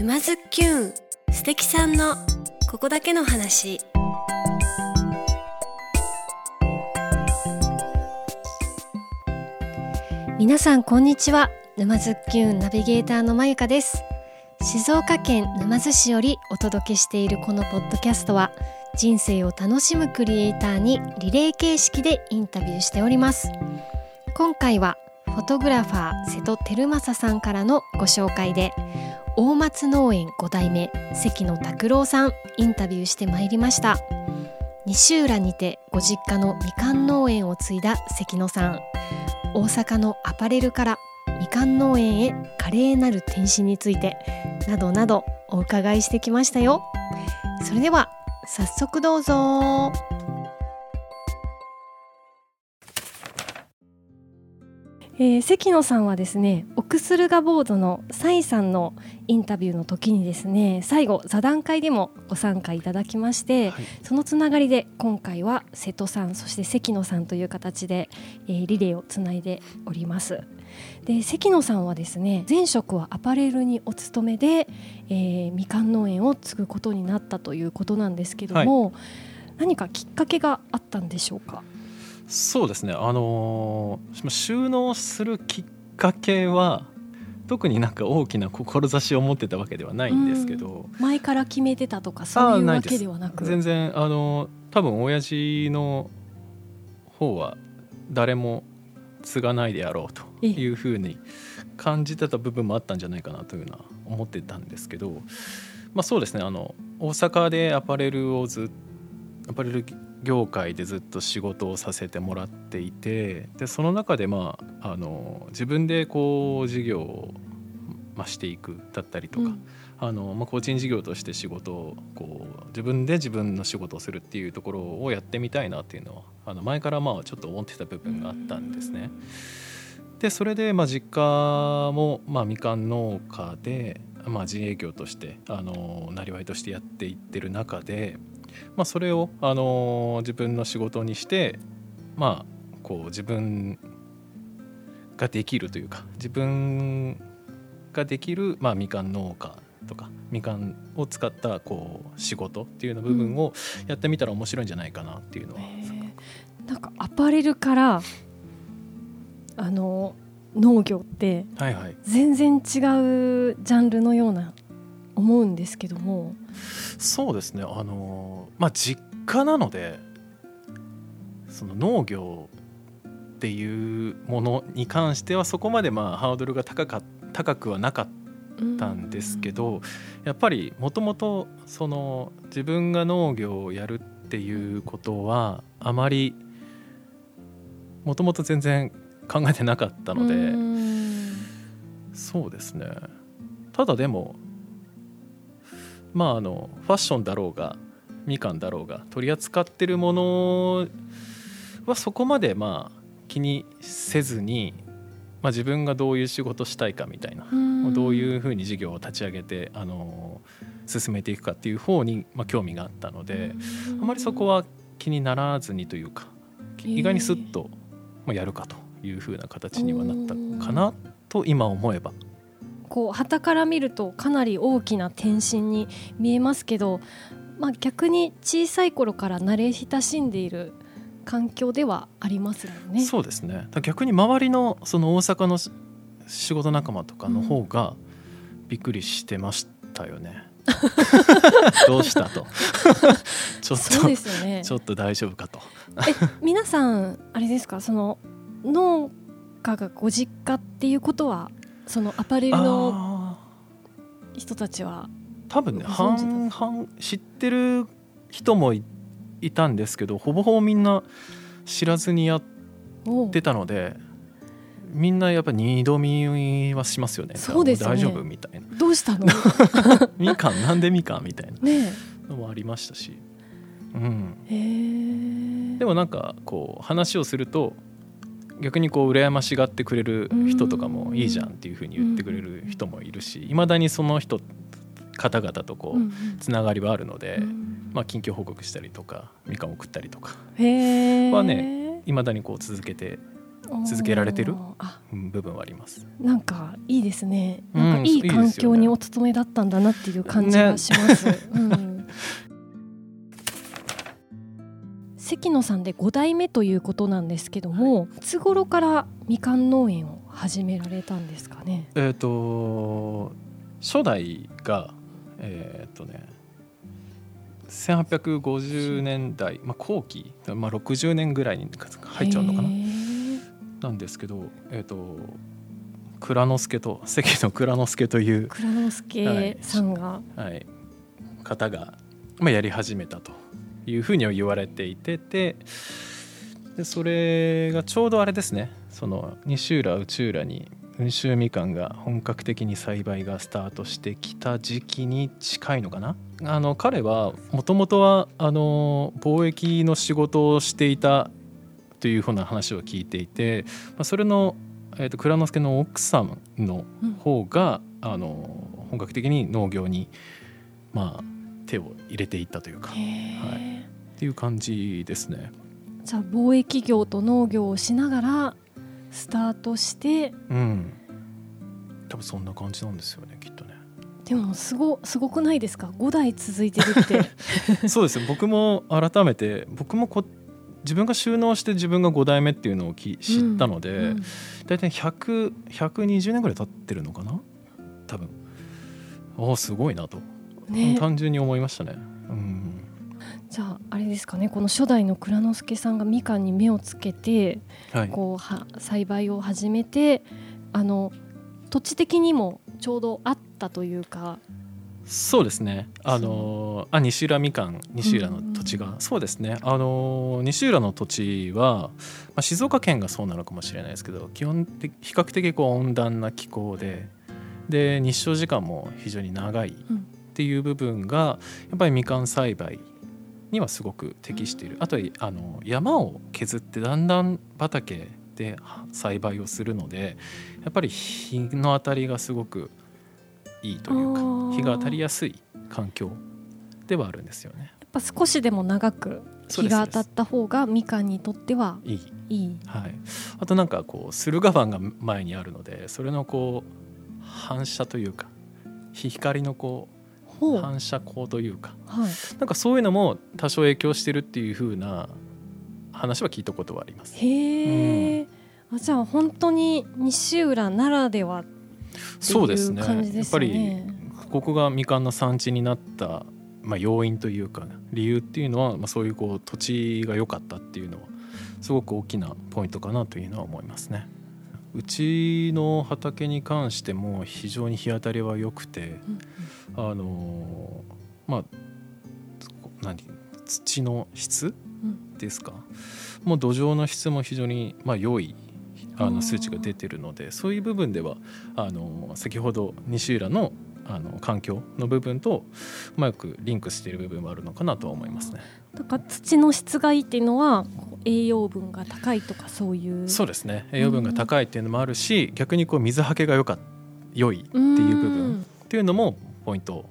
沼津きゅん素敵さんのここだけの話。皆さんこんにちは。沼津きゅんナビゲーターのまゆかです。静岡県沼津市よりお届けしているこのポッドキャストは人生を楽しむクリエイターにリレー形式でインタビューしております。今回はフォトグラファー瀬戸照正さんからのご紹介で大松農園5代目関野拓郎さんインタビューしてまいりました。西浦にてご実家のみかん農園を継いだ関野さん。大阪のアパレルからみかん農園へ華麗なる転身についてなどなどお伺いしてきましたよ。それでは早速どうぞ。えー、関野さんはですねオクスルガボードのサイさんのインタビューの時にですね最後座談会でもご参加いただきまして、はい、そのつながりで今回は瀬戸さんそして関野さんという形で、えー、リレーをつないでおります。で関野さんはですね前職はアパレルにお勤めで、えー、みかん農園を継ぐことになったということなんですけども、はい、何かきっかけがあったんでしょうか？そうですね。あのー、収納するきっかけは特になんか大きな志を持ってたわけではないんですけど、前から決めてたとかそういうわけではなく。全然あの多分親父の方は誰も継がないであろうというふうに感じてた部分もあったんじゃないかなというのは思ってたんですけど、まあ、そうですね。あの大阪でアパレルをずアパレル業界でずっと仕事をさせてもらっていてでその中で、まあ、あの自分でこう事業を、まあ、していくだったりとか、うん、あのまあ、個人事業として仕事をこう自分で自分の仕事をするっていうところをやってみたいなっていうのはあの前からまあちょっと思ってた部分があったんですね。でそれでまあ実家もまあみかん農家でまあ自営業としてあのなりわいとしてやっていってる中でまあ、それを、あの自分の仕事にしてまあこう自分ができるというか自分ができる、まあ、みかん農家とかみかんを使ったこう仕事っていうの部分をやってみたら面白いんじゃないかなっていうのは、うん、なんかアパレルからあの農業って全然違うジャンルのような思うんですけども。そうですね。あのまあ実家なのでその農業っていうものに関してはそこまでまあハードルが高か高くはなかったんですけどやっぱりもともとその自分が農業をやるっていうことはあまりもともと全然考えてなかったので。そうですね。ただでもまああのファッションだろうがみかんだろうが取り扱ってるものはそこまでまあ気にせずに、まあ、自分がどういう仕事したいかみたいなどういうふうに事業を立ち上げてあの進めていくかっていう方に、まあ、興味があったのであまりそこは気にならずにというか意外にすっと、まあ、やるかというふうな形にはなったかなと今思えばこう旗から見るとかなり大きな転身に見えますけど、まあ、逆に小さい頃から慣れ親しんでいる環境ではありますもんね。そうですね。逆に周りのその大阪の仕事仲間とかの方がびっくりしてましたよね。どうしたと。ちょっと、ね、ちょっと大丈夫かと。え皆さんあれですか？その農家がご実家っていうことはそのアパレルの人たちは多分ね半々知ってる人もいたんですけどほぼほぼみんな知らずにやってたのでみんなやっぱ二度見はしますよね。そうです、ね、大丈夫みたいな。どうしたの？みかんなんでみかんみたいな。のもありましたし、うん、でもなんかこう話をすると逆にこう羨ましがってくれる人とかもいいじゃんっていうふうに言ってくれる人もいるしいまだにその人方々とこうつながりはあるので、まあ、近況報告したりとかみかんを送ったりとか。はねいまだにこう続けて続けられてる部分はあります。なんかいいですね。うんなんかいい環境にお勤めだったんだなっていう感じがします。うん、関野さんで5代目ということなんですけども、い。つ頃からみかん農園を始められたんですかね？えっ、と初代がえっ、とね1850年代、まあ、後期、まあ、60年ぐらいに入っちゃうのかな？なんですけど、えっと蔵之介と関の蔵之介という、蔵之介さんが、はい、方が、まあ、やり始めたというふうには言われていてでそれがちょうどあれですね。その西浦内浦に温州みかんが本格的に栽培がスタートしてきた時期に近いのかな。あの彼はもともとはあの貿易の仕事をしていたというふうな話を聞いていて、まあ、それの、えー、と蔵之介の奥さんのうん方が、あの本格的に農業に、まあ、手を入れていったというか。っへー。ていう感じですね。じゃあ貿易業と農業をしながらスタートしてうん。多分そんな感じなんですよねきっとね。でもすごすごくないですか？5代続いてるって。そうですね僕も改めて僕もこ自分が収納して自分が5代目っていうのをき知ったので、うん大体100 120年ぐらい経ってるのかな？多分。ああすごいなと、ね。単純に思いましたね。うん。じゃああれですかね。この初代の蔵之介さんがみかんに目をつけてはい、こうは栽培を始めてあの土地的にもちょうどあったというか。そうですね。あのあ西浦みかん西浦の土地が、うんそうですね。あの西浦の土地は、まあ、静岡県がそうなのかもしれないですけど、基本的比較的こう温暖な気候で、で日照時間も非常に長いっていう部分がやっぱりみかん栽培にはすごく適している。あとはあの山を削ってだんだん畑で栽培をするので、やっぱり日の当たりがすごくいいというか日が当たりやすい環境ではあるんですよね。やっぱ少しでも長く日が当たった方がみかんにとってはいい、いい。はい、あとなんかこう駿河湾が前にあるのでそれのこう反射というか光のこう反射光というかはい、なんかそういうのも多少影響してるっていう風な話は聞いたことはあります。へえ、あじゃあ本当に西浦ならではっていうそうですね感じですやっぱり。ここがみかんの産地になった、まあ、要因というか理由っていうのは、まあ、そういうこう土地が良かったっていうのはすごく大きなポイントかなというのは思いますね。うちの畑に関しても非常に日当たりは良くて、うんあのーまあ何土の質うん。ですか？もう土壌の質も非常にまあ良いあの数値が出てるのでそういう部分ではあの先ほど西浦のあの環境の部分とうまくリンクしている部分はあるのかなとは思いますね。だから土の質がいいっていうのは栄養分が高いとかそういう。そうですね。栄養分が高いっていうのもあるし逆にこう水はけが良か良いっていう部分っていうのもポイント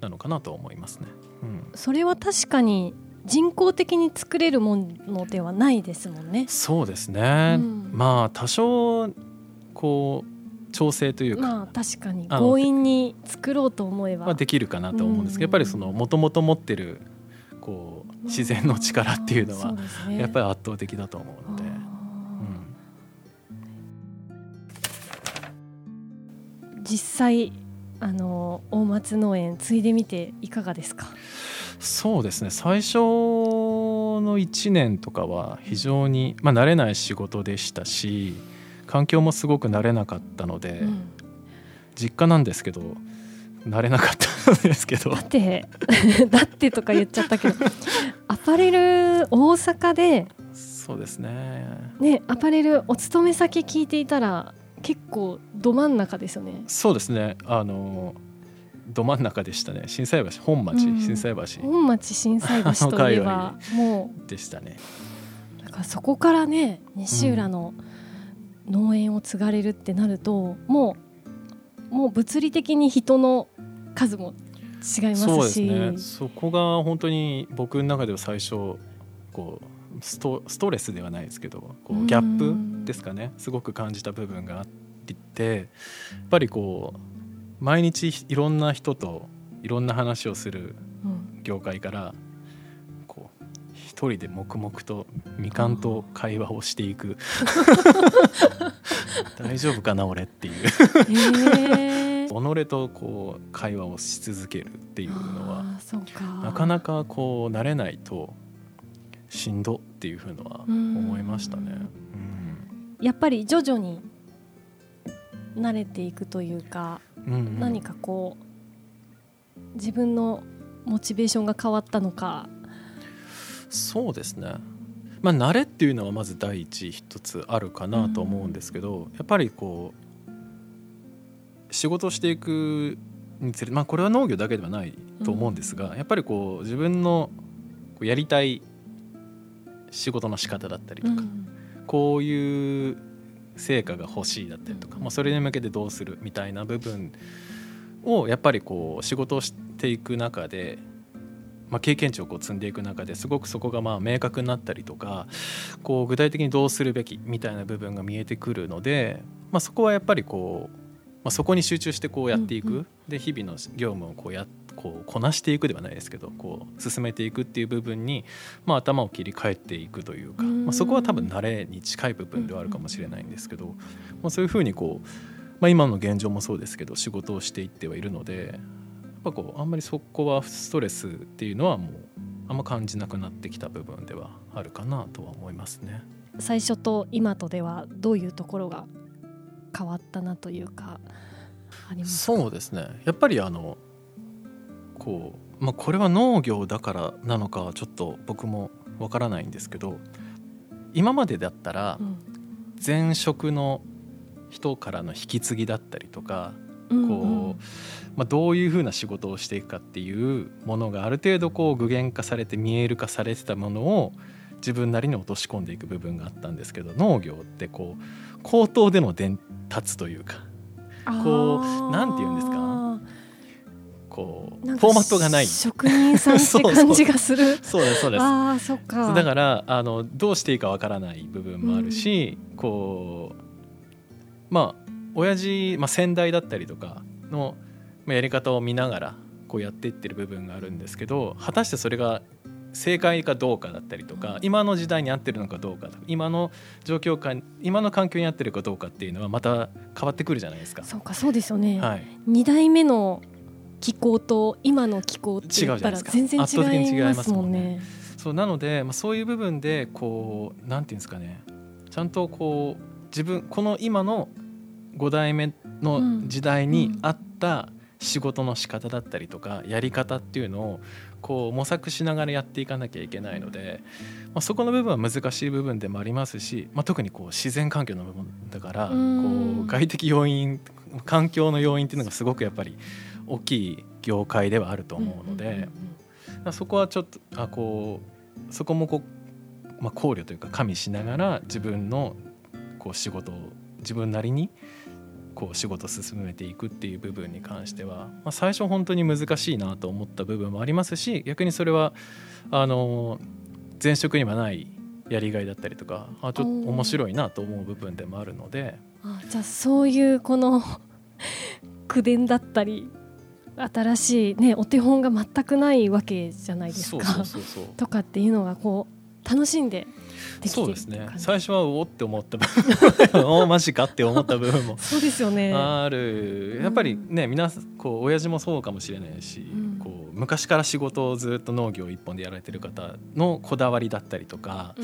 なのかなと思いますね。うん。それは確かに人工的に作れるものではないですもんね。そうですね、うん。まあ多少こう調整というか、まあ確かに強引に作ろうと思えば、はできるかなと思うんですけど、うんやっぱりそのもともと持ってるこう自然の力っていうのはやっぱり圧倒的だと思うので、あうん。ー実際あの大松農園継いでみていかがですか？そうですね。最初の1年とかは非常に、まあ、慣れない仕事でしたし環境もすごく慣れなかったので、うん。実家なんですけど慣れなかったんですけど。だって だってとか言っちゃったけど アパレル大阪でそうですね。ねアパレルお勤め先聞いていたら結構ど真ん中ですよね。そうですね。あのど真ん中でしたね。心斎橋本町、うん。心斎橋。本町心斎橋といえばもでしたね。うだからそこからね西浦の農園を継がれるってなると、もうもう物理的に人の数も違いますし。そうですね。そこが本当に僕の中では最初こうストストレスではないですけどこうギャップですかね。すごく感じた部分があってやっぱりこう毎日いろんな人といろんな話をする業界からこう一人で黙々とみかんと会話をしていく。大丈夫かな俺っていう己とこう会話をし続けるっていうのはなかなかこう慣れないとしんどっていうふうのは思いましたね。うん、やっぱり徐々に慣れていくというか、うんうん、何かこう自分のモチベーションが変わったのか。そうですね。まあ慣れっていうのはまず第一一つあるかなと思うんですけど、うん、やっぱりこう仕事をしていくにつれまあこれは農業だけではないと思うんですが、うん、やっぱりこう自分のやりたい仕事の仕方だったりとか、うん、こういう成果が欲しいだったりとか、まあ、それに向けてどうするみたいな部分をやっぱりこう仕事をしていく中で、まあ、経験値をこう積んでいく中ですごくそこがまあ明確になったりとかこう具体的にどうするべきみたいな部分が見えてくるので、まあ、そこはやっぱりこう、まあ、そこに集中してこうやっていく、うんうん、で日々の業務をこうやこうこなしていくではないですけどこう進めていくっていう部分に、まあ、頭を切り替えていくというか、まあ、そこは多分慣れに近い部分ではあるかもしれないんですけど、まあ、そういうふうにこう、まあ、今の現状もそうですけど仕事をしていってはいるのでやっぱこうあんまりそこはストレスっていうのはもうあんま感じなくなってきた部分ではあるかなとは思いますね。最初と今とではどういうところが変わったなというかそうですね。やっぱりあのこう、まあ、これは農業だからなのかちょっと僕もわからないんですけど今までだったら前職の人からの引き継ぎだったりとか、こうまあ、どういうふうな仕事をしていくかっていうものがある程度こう具現化されて見える化されてたものを自分なりに落とし込んでいく部分があったんですけど農業ってこう口頭での伝達というかこうなんて言うんですか？こうフォーマットがない。職人さんって感じがする。そうですそうです。あそっか。だからあのどうしていいかわからない部分もあるし、うん、こうまあ親父、まあ、先代だったりとかのやり方を見ながらこうやっていってる部分があるんですけど果たしてそれが正解かどうかだったりとか今の時代に合ってるのかどうか今の状況か今の環境に合ってるかどうかっていうのはまた変わってくるじゃないですか。そうかそうですよね、はい、2代目の気候と今の気候って言ったら全然違いますもんね。そうなので、まあ、そういう部分でこうなんていうんですかね。ちゃんとこう自分この今の5代目の時代に合った仕事の仕方だったりとかやり方っていうのをこう模索しながらやっていかなきゃいけないので、まあ、そこの部分は難しい部分でもありますし、まあ、特にこう自然環境の部分だからこう外的要因環境の要因っていうのがすごくやっぱり大きい業界ではあると思うので、そこはちょっとあこうそこもこう、まあ、考慮というか加味しながら自分のこう仕事を自分なりにこう仕事を進めていくっていう部分に関しては、まあ、最初本当に難しいなと思った部分もありますし逆にそれはあの前職にはないやりがいだったりとかあちょっと面白いなと思う部分でもあるので。あじゃあそういうこの 口伝だったり新しい、ね、お手本が全くないわけじゃないですか。とかっていうのがこう楽しんでそうですね最初はおって思った部分おマジかって思った部分も。そうですよね。ある。やっぱりね、うん、皆こう親父もそうかもしれないし、うん、こう昔から仕事をずっと農業一本でやられてる方のこだわりだったりとか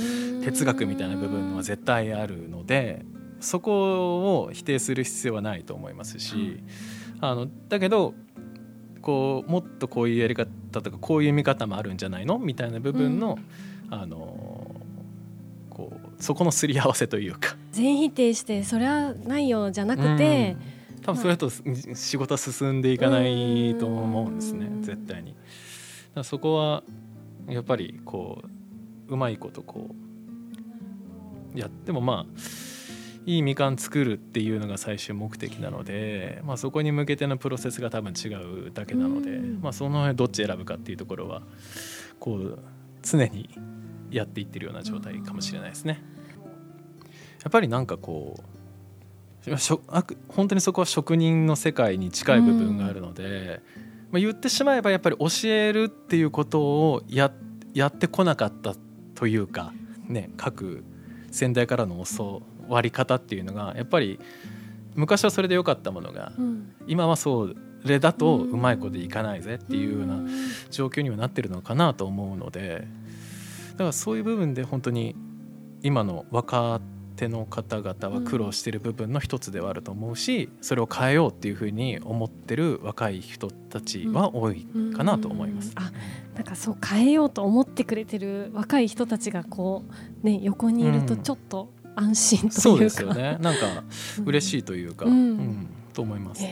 哲学みたいな部分は絶対あるのでそこを否定する必要はないと思いますし、うん、あのだけどこうもっとこういうやり方とかこういう見方もあるんじゃないの？みたいな部分の、うん、あのそこのすり合わせというか。全否定してそれはないよじゃなくて、うん、多分それだと仕事は進んでいかないと思うんですね。絶対に。そこはやっぱりこううまいことこうやってもまあいいみかん作るっていうのが最終目的なので、まあ、そこに向けてのプロセスが多分違うだけなので、まあ、その辺どっち選ぶかっていうところはこう常にやっていってるような状態かもしれないですね。やっぱりなんかこう本当にそこは職人の世界に近い部分があるので、まあ、言ってしまえばやっぱり教えるっていうことをややってこなかったというか、ね、各先代からの教わり方っていうのがやっぱり昔はそれで良かったものが、うん。今はそれだとうまい子でいかないぜっていうような状況にはなってるのかなと思うのでだからそういう部分で本当に今の若手の方々は苦労している部分の一つではあると思うしそれを変えようっていうふうに思ってる若い人たちは多いかなと思います。あなんかそう変えようと思ってくれてる若い人たちがこうね横にいるとうん。ちょっと安心というか、そうですよね。なんか嬉しいというか、うん。うん。と思います。へ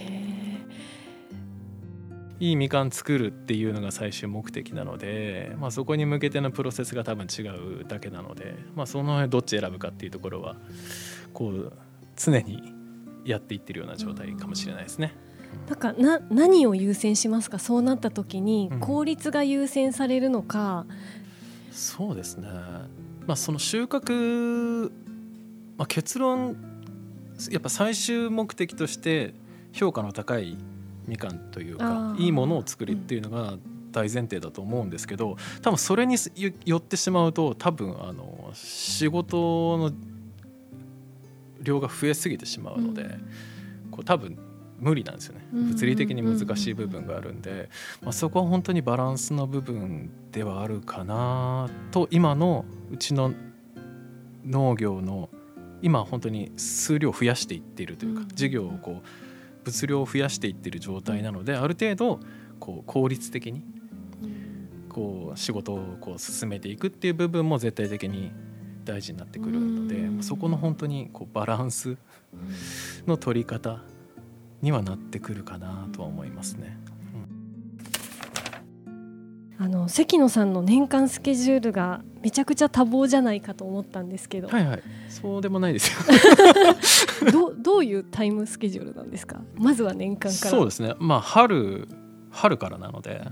いいみかん作るっていうのが最終目的なので、まあ、そこに向けてのプロセスが多分違うだけなので、まあ、その辺どっち選ぶかっていうところはこう常にやっていってるような状態かもしれないですね。ーなんかな何を優先しますか？そうなった時にうん。効率が優先されるのか、そうですね、まあ、その収穫、まあ、結論やっぱ最終目的として評価の高いみかんというかいいものを作るっていうのが大前提だと思うんですけど多分それによよってしまうと多分あの仕事の量が増えすぎてしまうので、うん。こう多分無理なんですよね。うん。物理的に難しい部分があるんで、まあ、そこは本当にバランスの部分ではあるかなと今のうちの農業の今本当に数量を増やしていっているというか、うん。事業をこう物量を増やしていっている状態なのである程度こう効率的にこう仕事をこう進めていくっていう部分も絶対的に大事になってくるので、うんそこの本当にこうバランスの取り方にはなってくるかなとは思いますね。あの関野さんの年間スケジュールがめちゃくちゃ多忙じゃないかと思ったんですけど、はいはい、そうでもないですよ。どうどういうタイムスケジュールなんですか？まずは年間からそうですね。まあ春春からなので、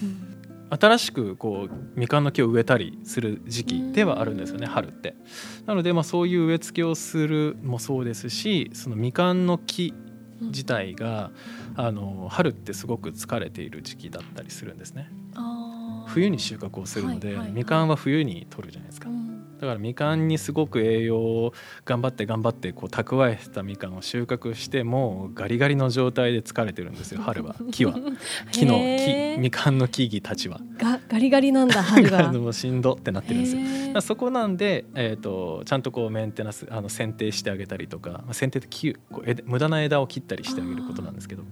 うん新しくこうみかんの木を植えたりする時期ではあるんですよね、春って。なのでまあそういう植え付けをするもそうですし、そのみかんの木自体があの春ってすごく疲れている時期だったりするんですね。冬に収穫をするので、はいはいはいみかんは冬に取るじゃないですかう。んだからみかんにすごく栄養を頑張って頑張ってこう蓄えたみかんを収穫してもうガリガリの状態で疲れてるんですよ 春は。木は。木の木みかんの木々たちは。がガリガリなんだ春がもうしんどってなってるんですよ。そこなんで、えー、とちゃんとこうメンテナンスあの剪定してあげたりとか、まあ、剪定って木こう枝無駄な枝を切ったりしてあげることなんですけど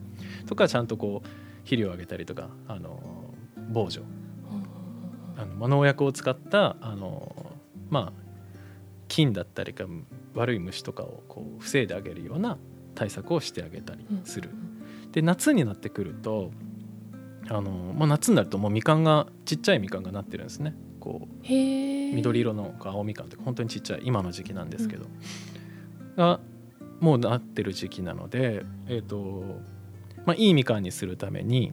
とかちゃんとこう肥料をあげたりとかあの防除。あのまあ農薬を使ったあのまあ菌だったりか悪い虫とかをこう防いであげるような対策をしてあげたりする。で夏になってくるとあの、まあ、夏になるともうみかんがちっちゃいみかんがなってるんですね。こう緑色の青みかんとか本当にちっちゃい今の時期なんですけど、がもうなってる時期なので、えーとまあ、いいみかんにするために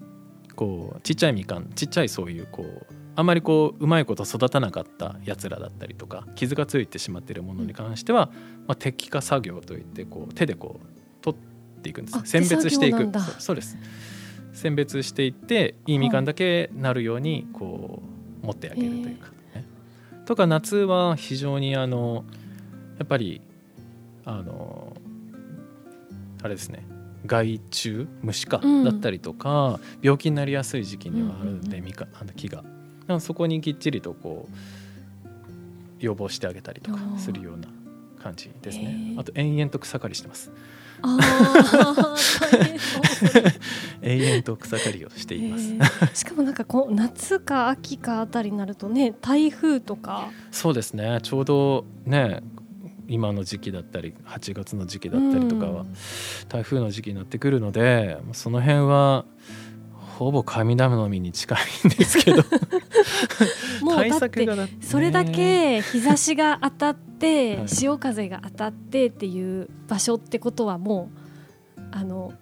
こうちっちゃいみかんちっちゃいそういうこうあまりこううまいこと育たなかったやつらだったりとか傷がついてしまっているものに関しては、まあ、摘果作業といってこう手でこう取っていくんですあ選別していく。そうです。選別していっていいみかんだけなるようにこう持ってあげるというか、ね。とか夏は非常にあのやっぱりあのあれですね。害虫虫か、うん。だったりとか病気になりやすい時期にはあるんで、みかあの木がそこにきっちりとこう予防してあげたりとかするような感じですね。あと延々と草刈りしてます。あ永遠 と草刈りをしています。へー。しかもなんかこう夏か秋かあたりになるとね台風とか。そうですね。ちょうどね今の時期だったり8月の時期だったりとかは、うん。台風の時期になってくるのでその辺はほぼ神頼みに近いんですけど。対 もうだってそれだけ日差しが当たって はい。潮風が当たってっていう場所ってことはもうあの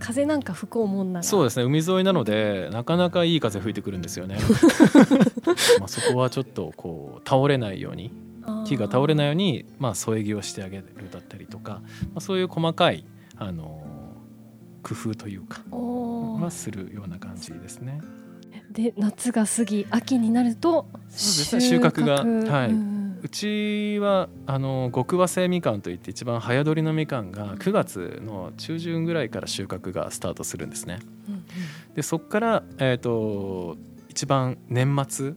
風なんか吹こうもんなら。そうですね。海沿いなのでなかなかいい風吹いてくるんですよね。まあそこはちょっとこう倒れないように木が倒れないようにまあ添え木をしてあげるだったりとか、まあ、そういう細かいあの工夫というかはするような感じですね。で夏が過ぎ秋になると収穫が、はい、うちはあの極早生みかんといって一番早取りのみかんが9月の中旬ぐらいから収穫がスタートするんですね。うんうん、でそこから、えーと、一番年末、う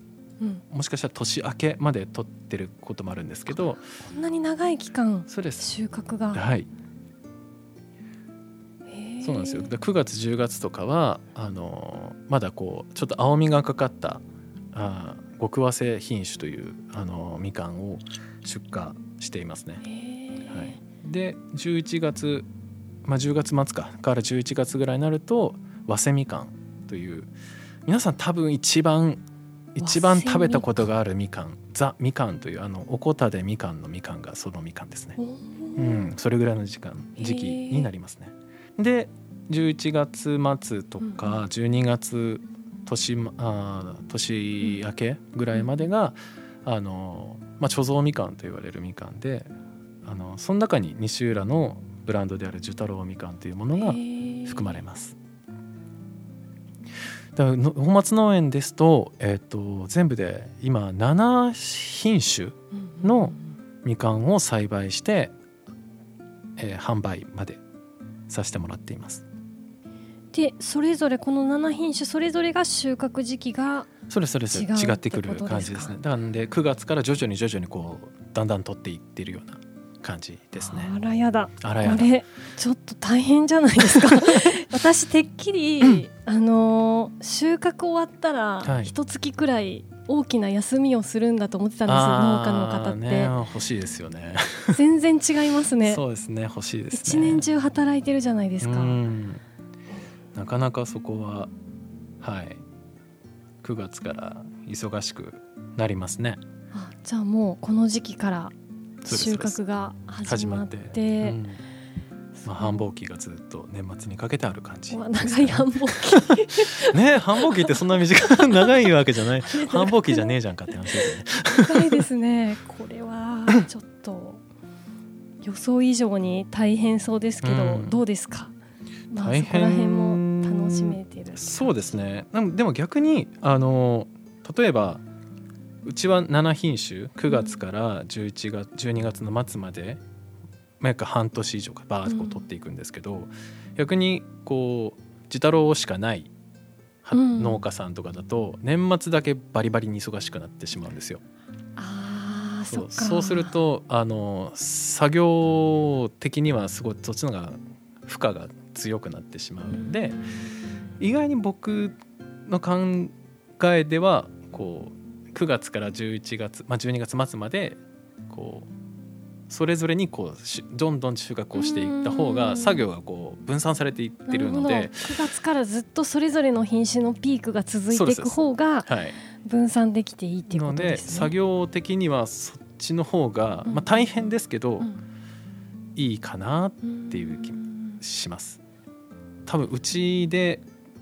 ん、もしかしたら年明けまで取ってることもあるんですけどこんなに長い期間そうです。収穫が。はいそうなんですよ9月10月とかはあのまだこうちょっと青みがかかったあ極早生品種というあのみかんを出荷していますね。はい、で11月、まあ、10月末かから11月ぐらいになると早生みかんという皆さん多分一番一番食べたことがあるみかんザみかんというあのおこたでみかんのみかんがそのみかんですね。うん、それぐらいの時間時期になりますね。で11月末とか12月年あ年明けぐらいまでが、あのまあ、貯蔵みかんと言われるみかんであのその中に西浦のブランドである寿太郎みかんというものが含まれます。だから本松農園ですと,、えーと、全部で今7品種のみかんを栽培して、えー、販売までさせてもらっています。でそれぞれこの7品種それぞれが収穫時期がそうですそうです違ってくる感じですね。なので9月から徐々に徐々にこうだんだん取っていってるような感じですね。あらやだ。あらやだ。ちょっと大変じゃないですか？私てっきり、あのー、収穫終わったら一月くらい大きな休みをするんだと思ってたんですよ農家の方って、ね、欲しいですよね。全然違いますね。そうですね欲しいです、ね、一年中働いてるじゃないですか。なかなかそこははい。9月から忙しくなりますね。あじゃあもうこの時期から収穫が始まって。まうん、まあ、繁忙期がずっと年末にかけてある感じ、長い繁忙期。ね繁忙期ってそんな短い長いわけじゃない。繁忙期じゃねえじゃんかって話ですね。長いですね。これはちょっと予想以上に大変そうですけど、うん、どうですか、まあ、大変しめてる。そうですね。でも逆にあの例えばうちは7品種9月から11月12月の末まで、まあ、約半年以上かバーッと取っていくんですけど、うん、逆にこう自太郎しかない農家さんとかだと年末だけバリバリに忙しくなってしまうんですよ。あそうそうするとあの作業的にはすごいそっちのが負荷が強くなってしまうんで。うん意外に僕の考えではこう9月から11月、まあ、12月末までこうそれぞれにこうどんどん収穫をしていった方が作業がこう分散されていってるので9月からずっとそれぞれの品種のピークが続いていく方が分散できていいっていうことですね。作業的にはそっちの方が、まあ、大変ですけど、いいかなっていう気します。多分うちで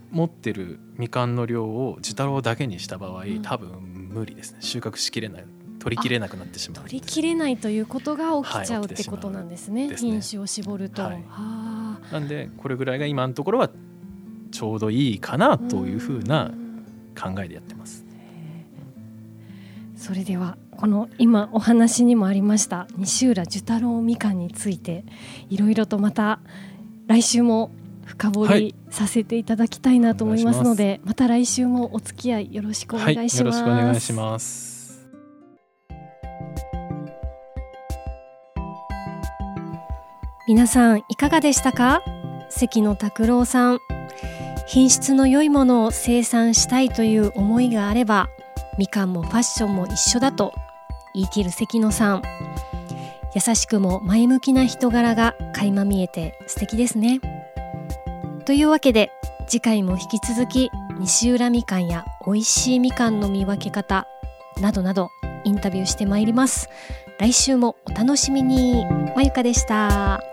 持ってるみかんの量を自太郎だけにした場合、多分無理ですね。収穫しきれない取りきれなくなってしまう。取りきれないということが起きちゃう、ってことなんですね、品種を絞ると、はい、なんでこれぐらいが今のところはちょうどいいかなというふうな考えでやってます。それではこの今お話にもありました西浦寿太郎みかんについていろいろとまた来週も深掘りさせていただきたいなと思いますので、はい、また来週もお付き合いよろしくお願いします。はい、よろしくお願いします。皆さんいかがでしたか？関野拓郎さん。品質の良いものを生産したいという思いがあればみかんもファッションも一緒だと言い切る関野さん。優しくも前向きな人柄が垣間見えて素敵ですね。というわけで次回も引き続き西浦みかんや美味しいみかんの見分け方などなどインタビューしてまいります。来週もお楽しみに。まゆかでした。